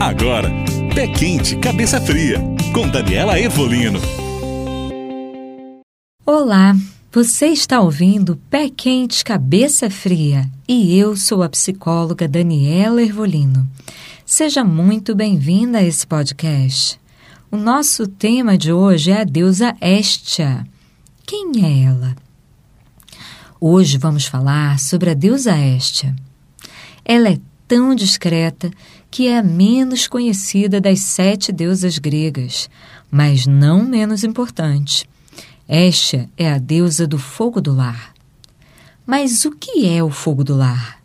Agora, Pé Quente, Cabeça Fria, com Daniela Evolino. Olá, você está ouvindo Pé Quente, Cabeça Fria e eu sou a psicóloga Daniela Ervolino. Seja muito bem-vinda a esse podcast. O nosso tema de hoje é a deusa Estia. Quem é ela? Hoje vamos falar sobre a deusa Estia. Ela é tão discreta que é a menos conhecida das sete deusas gregas, mas não menos importante. Estia é a deusa do fogo do lar. Mas o que é o fogo do lar?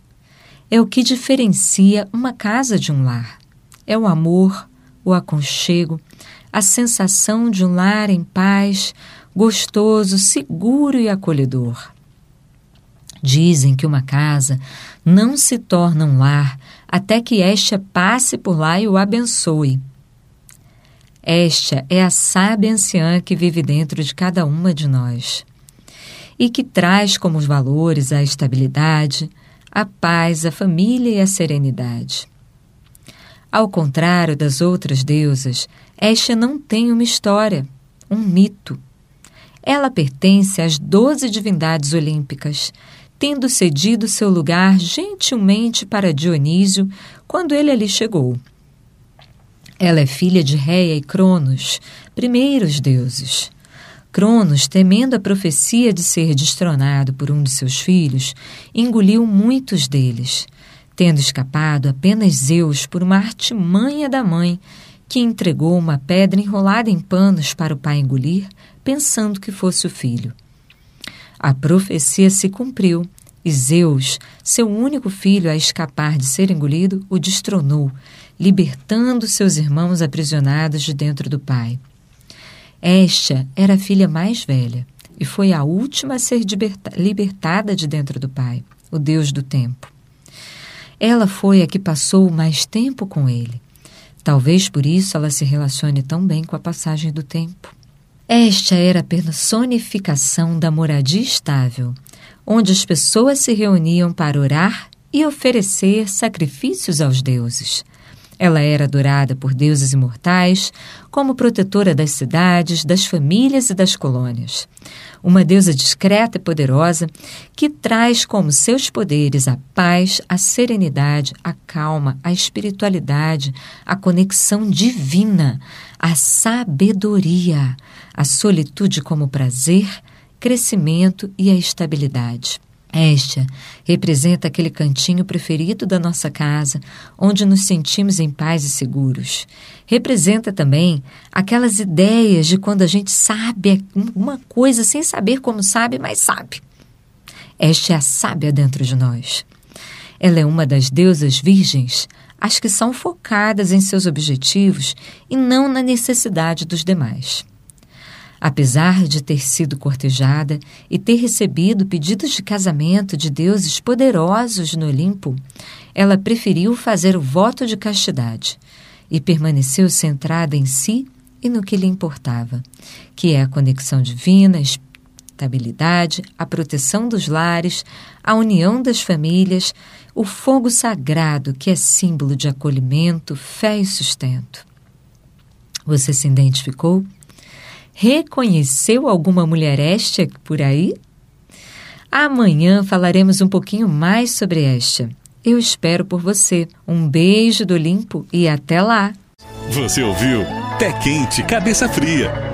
É o que diferencia uma casa de um lar. É o amor, o aconchego, a sensação de um lar em paz, gostoso, seguro e acolhedor. Dizem que uma casa não se torna um lar até que Estia passe por lá e o abençoe. Esta é a sábia anciã que vive dentro de cada uma de nós e que traz como os valores a estabilidade, a paz, a família e a serenidade. Ao contrário das outras deusas, esta não tem uma história, um mito. Ela pertence às doze divindades olímpicas, tendo cedido seu lugar gentilmente para Dionísio quando ele ali chegou. Ela é filha de Reia e Cronos, primeiros deuses. Cronos, temendo a profecia de ser destronado por um de seus filhos, engoliu muitos deles, tendo escapado apenas Zeus por uma artimanha da mãe, que entregou uma pedra enrolada em panos para o pai engolir, pensando que fosse o filho. A profecia se cumpriu e Zeus, seu único filho a escapar de ser engolido, o destronou, libertando seus irmãos aprisionados de dentro do pai. Esta era a filha mais velha e foi a última a ser libertada de dentro do pai, o Deus do tempo. Ela foi a que passou mais tempo com ele. Talvez por isso ela se relacione tão bem com a passagem do tempo. Esta era a personificação da moradia estável, onde as pessoas se reuniam para orar e oferecer sacrifícios aos deuses. Ela era adorada por deuses imortais como protetora das cidades, das famílias e das colônias. Uma deusa discreta e poderosa que traz como seus poderes a paz, a serenidade, a calma, a espiritualidade, a conexão divina, a sabedoria, a solitude como prazer, crescimento e a estabilidade. Esta representa aquele cantinho preferido da nossa casa, onde nos sentimos em paz e seguros. Representa também aquelas ideias de quando a gente sabe uma coisa sem saber como sabe, mas sabe. Esta é a sábia dentro de nós. Ela é uma das deusas virgens, as que são focadas em seus objetivos e não na necessidade dos demais. Apesar de ter sido cortejada e ter recebido pedidos de casamento de deuses poderosos no Olimpo, ela preferiu fazer o voto de castidade e permaneceu centrada em si e no que lhe importava, que é a conexão divina, a estabilidade, a proteção dos lares, a união das famílias, o fogo sagrado que é símbolo de acolhimento, fé e sustento. Você se identificou? Reconheceu alguma mulher esta por aí? Amanhã falaremos um pouquinho mais sobre esta. Eu espero por você. Um beijo do Limpo e até lá. Você ouviu Pé Quente, Cabeça Fria